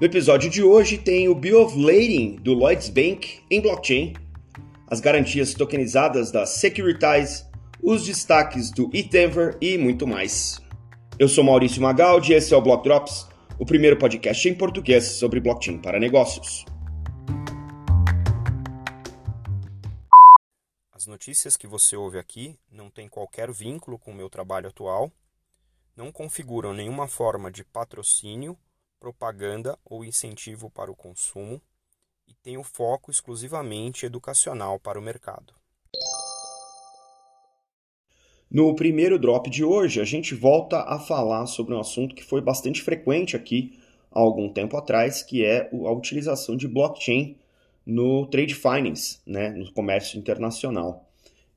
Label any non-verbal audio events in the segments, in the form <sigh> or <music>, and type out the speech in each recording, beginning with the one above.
No episódio de hoje tem o Bill of Lading do Lloyds Bank em blockchain, as garantias tokenizadas da Securitize, os destaques do eTenver e muito mais. Eu sou Maurício Magaldi e esse é o Block Drops, o primeiro podcast em português sobre blockchain para negócios. As notícias que você ouve aqui não têm qualquer vínculo com o meu trabalho atual, não configuram nenhuma forma de patrocínio propaganda ou incentivo para o consumo e tem o foco exclusivamente educacional para o mercado. No primeiro drop de hoje, a gente volta a falar sobre um assunto que foi bastante frequente aqui há algum tempo atrás, que é a utilização de blockchain no trade finance, né, no comércio internacional.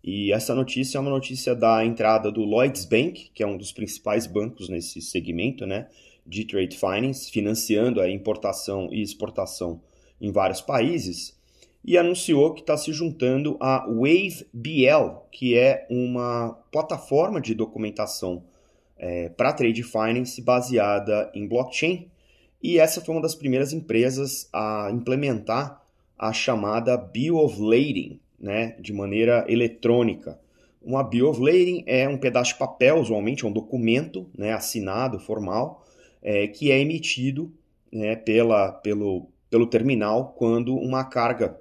E essa notícia é uma notícia da entrada do Lloyds Bank, que é um dos principais bancos nesse segmento, né, de trade finance, financiando a importação e exportação em vários países, e anunciou que está se juntando à WaveBL, que é uma plataforma de documentação é, para trade finance baseada em blockchain. E essa foi uma das primeiras empresas a implementar a chamada Bill of Lading, né, de maneira eletrônica. Uma Bill of Lading é um pedaço de papel, usualmente é um documento né, assinado, formal, é, que é emitido né, pela, pelo, pelo terminal quando uma carga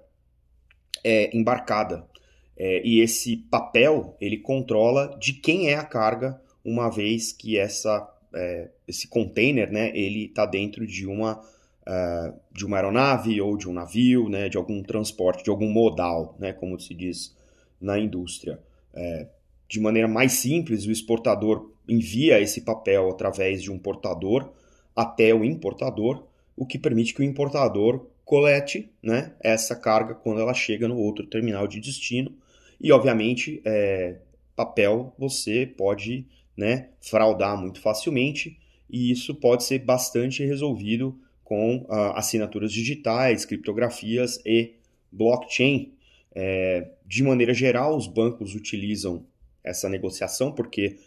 é embarcada. É, e esse papel ele controla de quem é a carga, uma vez que essa, é, esse container né, ele está dentro de uma, uh, de uma aeronave ou de um navio, né, de algum transporte, de algum modal, né, como se diz na indústria. É, de maneira mais simples, o exportador envia esse papel através de um portador até o importador, o que permite que o importador colete né, essa carga quando ela chega no outro terminal de destino. E, obviamente, é, papel você pode né, fraudar muito facilmente, e isso pode ser bastante resolvido com ah, assinaturas digitais, criptografias e blockchain. É, de maneira geral, os bancos utilizam essa negociação porque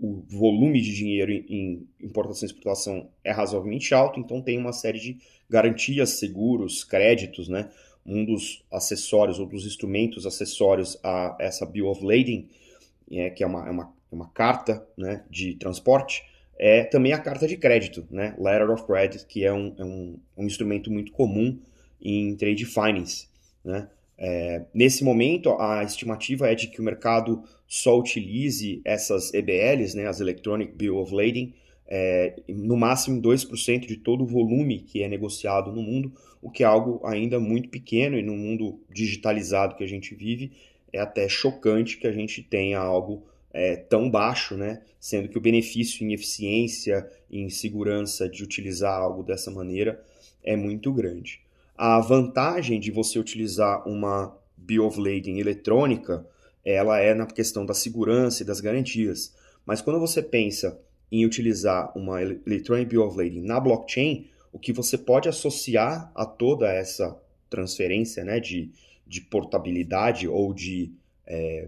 o volume de dinheiro em importação e exportação é razoavelmente alto, então tem uma série de garantias, seguros, créditos, né? Um dos acessórios ou dos instrumentos acessórios a essa Bill of Lading, é, que é uma, é uma, é uma carta né, de transporte, é também a carta de crédito, né? Letter of Credit, que é um, é um, um instrumento muito comum em trade finance, né? É, nesse momento, a estimativa é de que o mercado só utilize essas EBLs, né, as Electronic Bill of Lading, é, no máximo 2% de todo o volume que é negociado no mundo, o que é algo ainda muito pequeno e no mundo digitalizado que a gente vive, é até chocante que a gente tenha algo é, tão baixo, né? sendo que o benefício em eficiência e em segurança de utilizar algo dessa maneira é muito grande. A vantagem de você utilizar uma Bill of Lading eletrônica, ela é na questão da segurança e das garantias. Mas quando você pensa em utilizar uma Electronic Bill of Lading na blockchain, o que você pode associar a toda essa transferência né, de, de portabilidade ou de, é,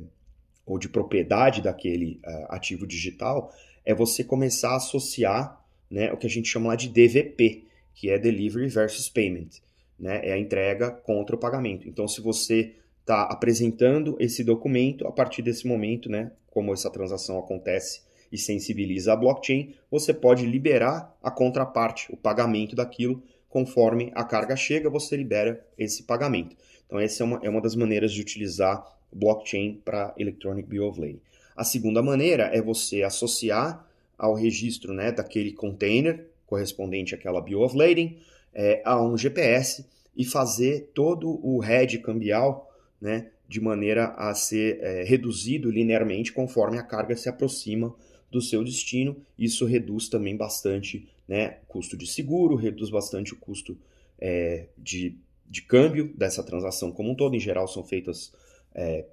ou de propriedade daquele uh, ativo digital é você começar a associar né, o que a gente chama lá de DVP, que é Delivery versus Payment né? É a entrega contra o pagamento. Então, se você está apresentando esse documento, a partir desse momento, né, como essa transação acontece e sensibiliza a blockchain, você pode liberar a contraparte, o pagamento daquilo, conforme a carga chega, você libera esse pagamento. Então, essa é uma, é uma das maneiras de utilizar blockchain para Electronic Bill of Lading. A segunda maneira é você associar ao registro né, daquele container correspondente àquela Bill of Lading é, a um GPS e fazer todo o head cambial né, de maneira a ser é, reduzido linearmente conforme a carga se aproxima do seu destino. Isso reduz também bastante né, o custo de seguro, reduz bastante o custo é, de, de câmbio dessa transação como um todo. Em geral, são feitas é,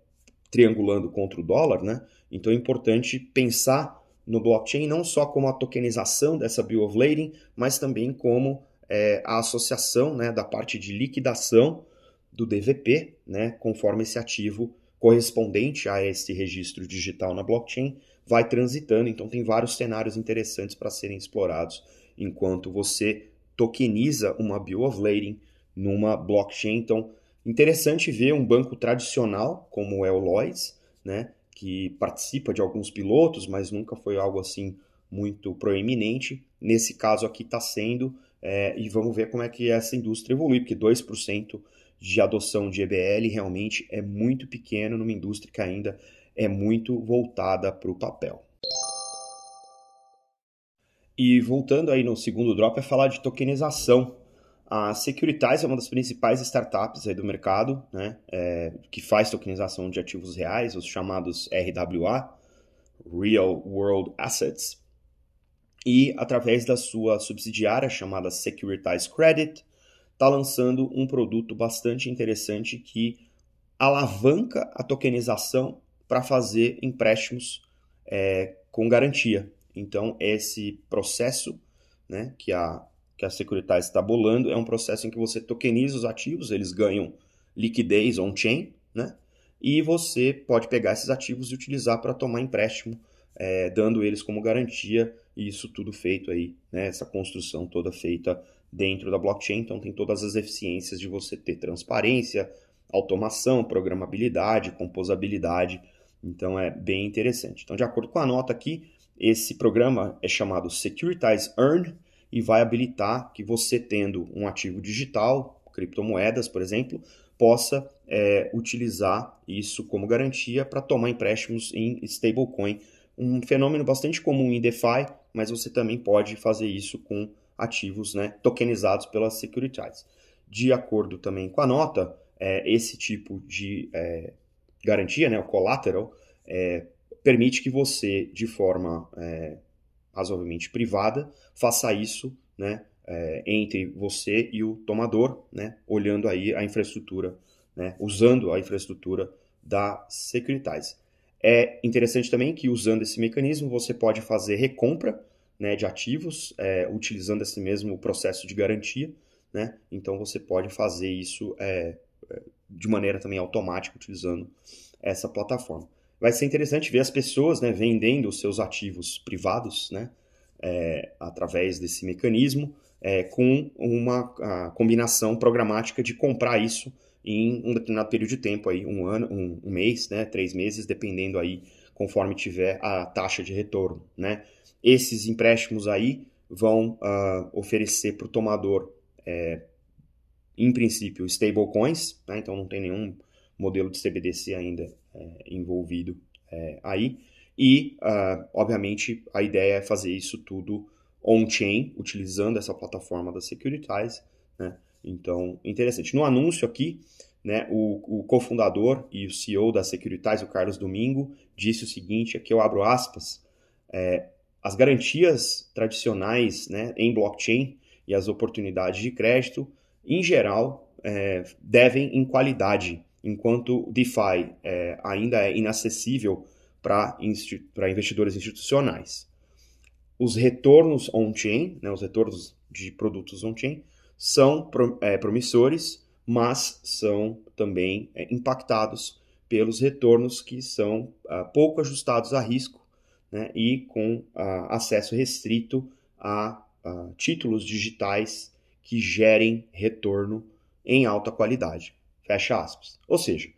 triangulando contra o dólar. Né? Então é importante pensar no blockchain não só como a tokenização dessa bill of lading, mas também como é, a associação né, da parte de liquidação do DVP, né, conforme esse ativo correspondente a esse registro digital na blockchain vai transitando. Então, tem vários cenários interessantes para serem explorados enquanto você tokeniza uma bill of lading numa blockchain. Então, interessante ver um banco tradicional como é o Lloyds, né, que participa de alguns pilotos, mas nunca foi algo assim muito proeminente. Nesse caso aqui está sendo, é, e vamos ver como é que essa indústria evolui, porque 2% de adoção de EBL realmente é muito pequeno numa indústria que ainda é muito voltada para o papel. E voltando aí no segundo drop é falar de tokenização. A Securitize é uma das principais startups aí do mercado, né, é, que faz tokenização de ativos reais, os chamados RWA, Real World Assets, e através da sua subsidiária chamada Securitize Credit, está lançando um produto bastante interessante que alavanca a tokenização para fazer empréstimos é, com garantia. Então, esse processo né, que a, que a Securitas está bolando é um processo em que você tokeniza os ativos, eles ganham liquidez on-chain, né, e você pode pegar esses ativos e utilizar para tomar empréstimo, é, dando eles como garantia, e isso tudo feito aí, né, essa construção toda feita dentro da blockchain, então tem todas as eficiências de você ter transparência, automação, programabilidade, composabilidade, então é bem interessante. Então, de acordo com a nota aqui, esse programa é chamado Securitize Earn e vai habilitar que você, tendo um ativo digital, criptomoedas, por exemplo, possa é, utilizar isso como garantia para tomar empréstimos em stablecoin. Um fenômeno bastante comum em DeFi, mas você também pode fazer isso com ativos né, tokenizados pela Securitize. De acordo também com a nota, é, esse tipo de é, garantia, né, o collateral, é, permite que você, de forma é, razoavelmente privada, faça isso né, é, entre você e o tomador, né, olhando aí a infraestrutura, né, usando a infraestrutura da Securitize. É interessante também que usando esse mecanismo você pode fazer recompra né, de ativos, é, utilizando esse mesmo processo de garantia. Né? Então você pode fazer isso é, é, de maneira também automática, utilizando essa plataforma. Vai ser interessante ver as pessoas né, vendendo os seus ativos privados né, é, através desse mecanismo, é, com uma combinação programática de comprar isso em um determinado período de tempo, aí, um ano, um, um mês, né, três meses, dependendo aí conforme tiver a taxa de retorno. Né? Esses empréstimos aí vão uh, oferecer para o tomador, é, em princípio, stablecoins, né? então não tem nenhum modelo de CBDC ainda é, envolvido é, aí. E, uh, obviamente, a ideia é fazer isso tudo on-chain, utilizando essa plataforma da Securitize. Né? Então, interessante. No anúncio aqui, né, o, o cofundador e o CEO da Securitize, o Carlos Domingo, disse o seguinte, aqui eu abro aspas, é, as garantias tradicionais né, em blockchain e as oportunidades de crédito, em geral, é, devem em qualidade, enquanto DeFi é, ainda é inacessível para investidores institucionais. Os retornos on-chain, né, os retornos de produtos on-chain, são é, promissores, mas são também é, impactados pelos retornos que são ah, pouco ajustados a risco né, e com ah, acesso restrito a, a títulos digitais que gerem retorno em alta qualidade. Fecha aspas. Ou seja,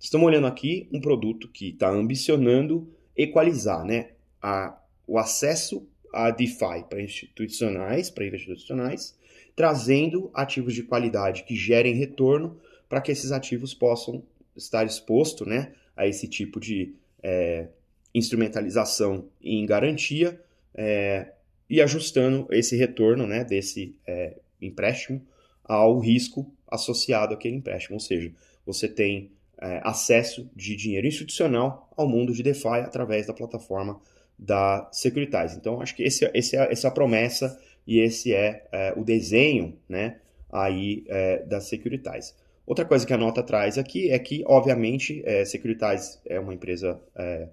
estamos olhando aqui um produto que está ambicionando equalizar né, a, o acesso a DeFi para institucionais, para investidores institucionais, trazendo ativos de qualidade que gerem retorno para que esses ativos possam estar expostos né, a esse tipo de é, instrumentalização em garantia é, e ajustando esse retorno né, desse é, empréstimo ao risco associado àquele empréstimo. Ou seja, você tem é, acesso de dinheiro institucional ao mundo de DeFi através da plataforma da Securitize. Então, acho que esse, esse é, essa é a promessa e esse é, é o desenho né, aí é, da Securitize. Outra coisa que a nota traz aqui é que, obviamente, é, Securitize é uma empresa é,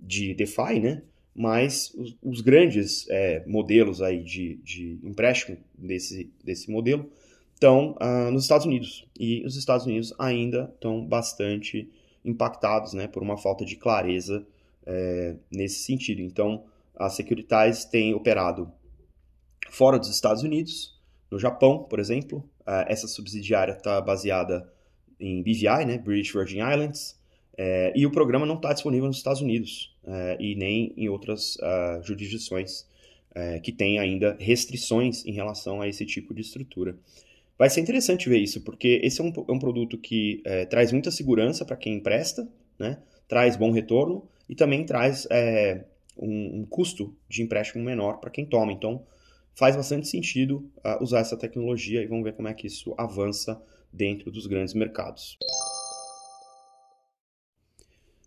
de DeFi, né? mas os, os grandes é, modelos aí de, de empréstimo desse, desse modelo estão ah, nos Estados Unidos. E os Estados Unidos ainda estão bastante impactados né, por uma falta de clareza é, nesse sentido. Então, a Securitize tem operado fora dos Estados Unidos, no Japão, por exemplo. essa subsidiária está baseada em BVI, né, British Virgin Islands, é, e o programa não está disponível nos Estados Unidos é, e nem em outras uh, jurisdições é, que têm ainda restrições em relação a esse tipo de estrutura. Vai ser interessante ver isso, porque esse é um, um produto que traz muita segurança para quem empresta, né? traz bom retorno e também traz um, um, custo de empréstimo menor para quem toma. Então, faz bastante sentido uh, usar essa tecnologia e vamos ver como é que isso avança dentro dos grandes mercados.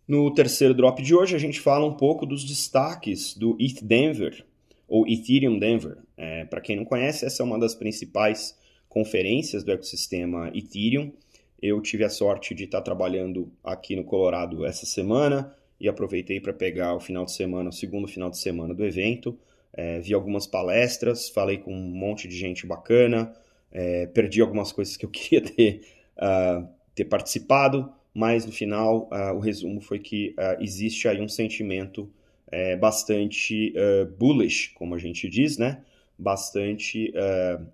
No terceiro drop de hoje, a gente fala um pouco dos destaques do ETH Denver, ou Ethereum Denver. É, Para quem não conhece, essa é uma das principais conferências do ecossistema Ethereum. Eu tive a sorte de estar trabalhando aqui no Colorado essa semana e aproveitei para pegar o final de semana, o segundo final de semana do evento. É, vi algumas palestras, falei com um monte de gente bacana, é, perdi algumas coisas que eu <laughs> queria ter, uh, ter participado, mas no final uh, o resumo foi que uh, existe aí um sentimento uh, bastante bullish, como a gente diz, né? Bastante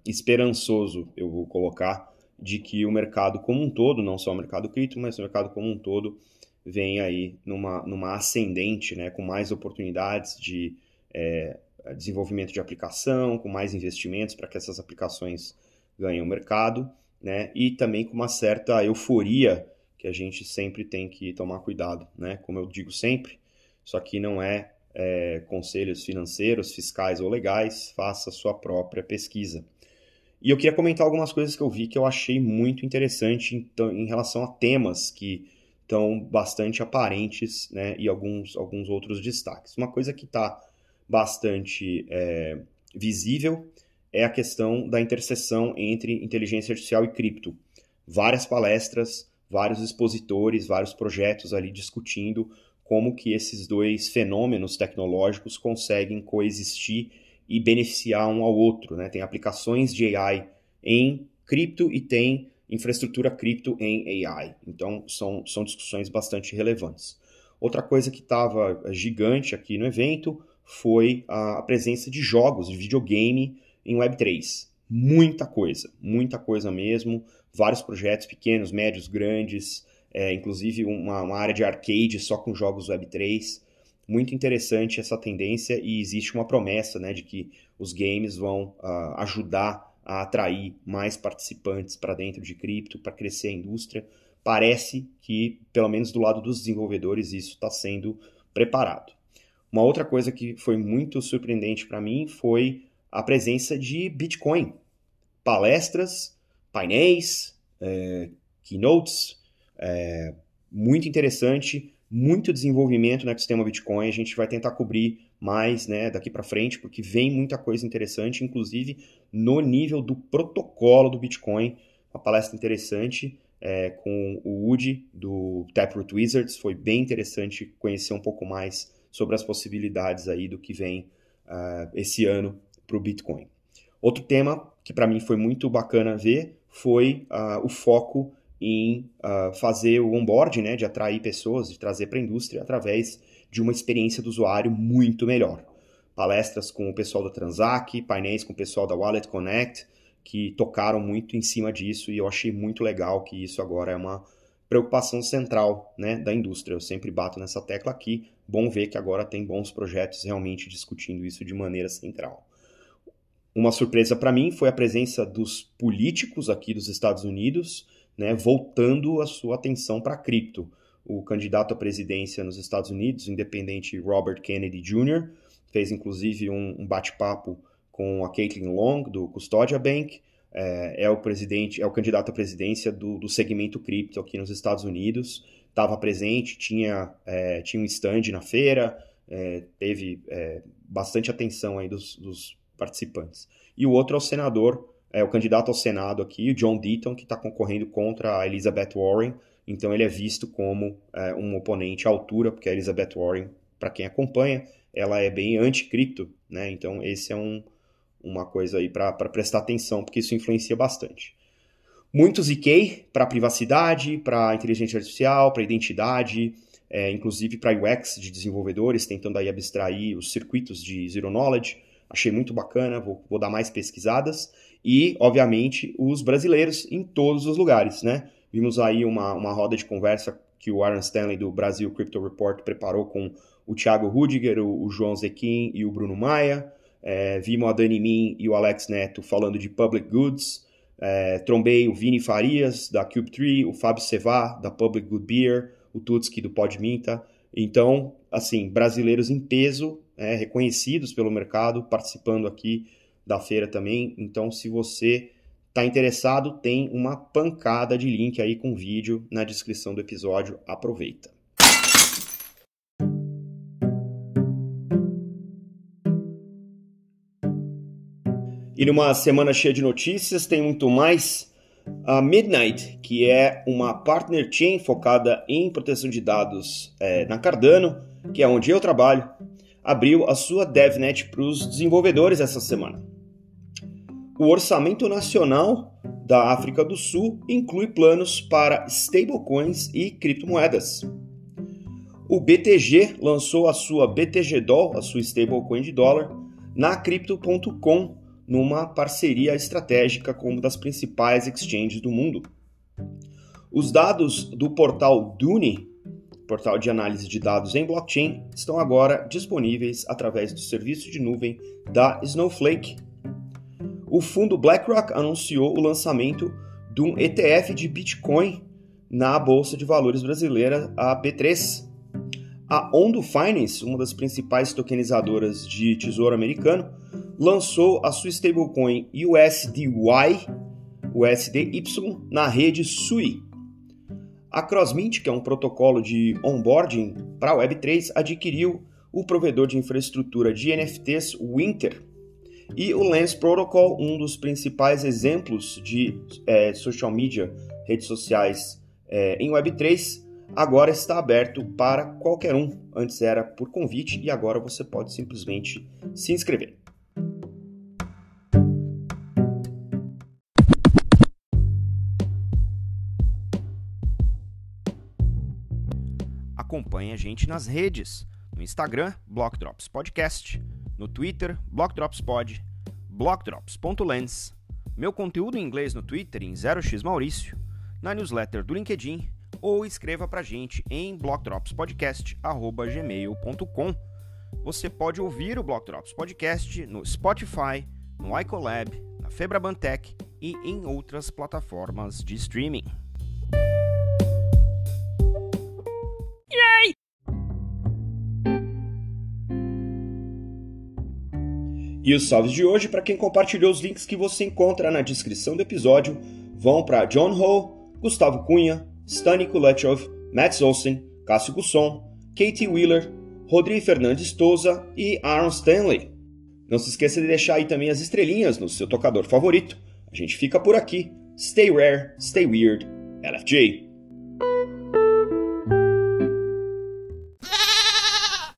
esperançoso, eu vou colocar, de que o mercado como um todo, não só o mercado cripto, mas o mercado como um todo, vem aí numa, numa ascendente, né? Com mais oportunidades de desenvolvimento de aplicação, com mais investimentos para que essas aplicações ganhem o mercado, né? E também com uma certa euforia que a gente sempre tem que tomar cuidado, né? Como eu digo sempre, isso aqui não é, é conselhos financeiros, fiscais ou legais, faça sua própria pesquisa. E eu queria comentar algumas coisas que eu vi que eu achei muito interessante então, em relação a temas que estão bastante aparentes, né? E alguns, alguns outros destaques. Uma coisa que está bastante é, visível é a questão da interseção entre inteligência artificial e cripto. Várias palestras, vários expositores, vários projetos ali discutindo como que esses dois fenômenos tecnológicos conseguem coexistir e beneficiar um ao outro. Né? Tem aplicações de AI em cripto e tem infraestrutura cripto em AI. Então, são, são discussões bastante relevantes. Outra coisa que estava gigante aqui no evento foi a presença de jogos de videogame em Web3. Muita coisa, muita coisa mesmo vários projetos pequenos, médios, grandes, é, inclusive uma, uma, área de arcade só com jogos Web3. Muito interessante essa tendência e existe uma promessa né, de que os games vão uh, ajudar a atrair mais participantes para dentro de cripto, para crescer a indústria. Parece que, pelo menos do lado dos desenvolvedores, isso está sendo preparado. Uma outra coisa que foi muito surpreendente para mim foi a presença de Bitcoin. Palestras painéis, é, keynotes, é, muito interessante, muito desenvolvimento no ecossistema Bitcoin. A gente vai tentar cobrir mais né, daqui para frente, porque vem muita coisa interessante, inclusive no nível do protocolo do Bitcoin. Uma palestra interessante é, com o Woody do Taproot Wizards. Foi bem interessante conhecer um pouco mais sobre as possibilidades aí do que vem uh, esse ano para o Bitcoin. Outro tema que para mim foi muito bacana ver foi uh, o foco em uh, fazer o onboard, né, de atrair pessoas, de trazer para a indústria através de uma experiência do usuário muito melhor. Palestras com o pessoal da Transac, painéis com o pessoal da Wallet Connect, que tocaram muito em cima disso e eu achei muito legal que isso agora é uma preocupação central né, da indústria. Eu sempre bato nessa tecla aqui. Bom ver que agora tem bons projetos realmente discutindo isso de maneira central. Uma surpresa para mim foi a presença dos políticos aqui dos Estados Unidos, né, voltando a sua atenção para cripto. O candidato à presidência nos Estados Unidos, independente Robert Kennedy Jr., fez inclusive um, um bate-papo com a Caitlin Long, do Custodia Bank, é, é, o presidente, é o candidato à presidência do, do segmento cripto aqui nos Estados Unidos. Estava presente, tinha, é, tinha um stand na feira, é, teve é, bastante atenção aí dos, dos participantes. E o outro é o senador, é o candidato ao Senado aqui, o John Deaton, que está concorrendo contra a Elizabeth Warren. Então ele é visto como é, um oponente à altura, porque a Elizabeth Warren, para quem acompanha, ela é bem anti-cripto, né? Então esse é um, uma coisa aí para prestar atenção, porque isso influencia bastante. Muitos IK para privacidade, para inteligência artificial, para identidade, é, inclusive para UX de desenvolvedores, tentando aí abstrair os circuitos de Zero Knowledge achei muito bacana, vou, vou dar mais pesquisadas. E, obviamente, os brasileiros em todos os lugares, né? Vimos aí uma, uma roda de conversa que o Aaron Stanley do Brasil Crypto Report preparou com o Thiago Rudiger, o, o João Zequim e o Bruno Maia. É, vimos a Dani Min e o Alex Neto falando de public goods. É, trombei o Vini Farias, da Cube3, o Fábio Sevá, da Public Good Beer, o Tutski, do Podminta. Então, assim, brasileiros em peso, é, reconhecidos pelo mercado, participando aqui da feira também. Então, se você está interessado, tem uma pancada de link aí com vídeo na descrição do episódio. Aproveita. E numa semana cheia de notícias, tem muito mais. A Midnight, que é uma partner chain focada em proteção de dados é, na Cardano, que é onde eu trabalho, abriu a sua DevNet para os desenvolvedores essa semana. O orçamento nacional da África do Sul inclui planos para stablecoins e criptomoedas. O BTG lançou a sua BTG Doll, a sua stablecoin de dólar, na Crypto.com, numa parceria estratégica com uma das principais exchanges do mundo. Os dados do portal Duni portal de análise de dados em blockchain, estão agora disponíveis através do serviço de nuvem da Snowflake. O fundo BlackRock anunciou o lançamento de um ETF de Bitcoin na Bolsa de Valores brasileira, a B3. A Ondo Finance, uma das principais tokenizadoras de tesouro americano, lançou a sua stablecoin USDY, USDY, na rede SUI, a Crossmint, que é um protocolo de onboarding para a Web3, adquiriu o provedor de infraestrutura de NFTs Winter. E o Lens Protocol, um dos principais exemplos de é, social media, redes sociais é, em Web3, agora está aberto para qualquer um. Antes era por convite e agora você pode simplesmente se inscrever. Acompanhe a gente nas redes. No Instagram, Block Drops Podcast. No Twitter, Block Drops Pod. blockdrops.lens. Meu conteúdo em inglês no Twitter em 0x Maurício. Na newsletter do LinkedIn. Ou escreva pra gente em blockdropspodcast.gmail.com. Você pode ouvir o Block Drops Podcast no Spotify, no iColab, na Febrabantec e em outras plataformas de streaming. E os salves de hoje, para quem compartilhou os links que você encontra na descrição do episódio, vão para John Ho, Gustavo Cunha, Stani Kulechov, Matt Olsen, Cássio Gusson, Katie Wheeler, Rodrigo Fernandes Touza e Aaron Stanley. Não se esqueça de deixar aí também as estrelinhas no seu tocador favorito. A gente fica por aqui. Stay rare, stay weird. LFG.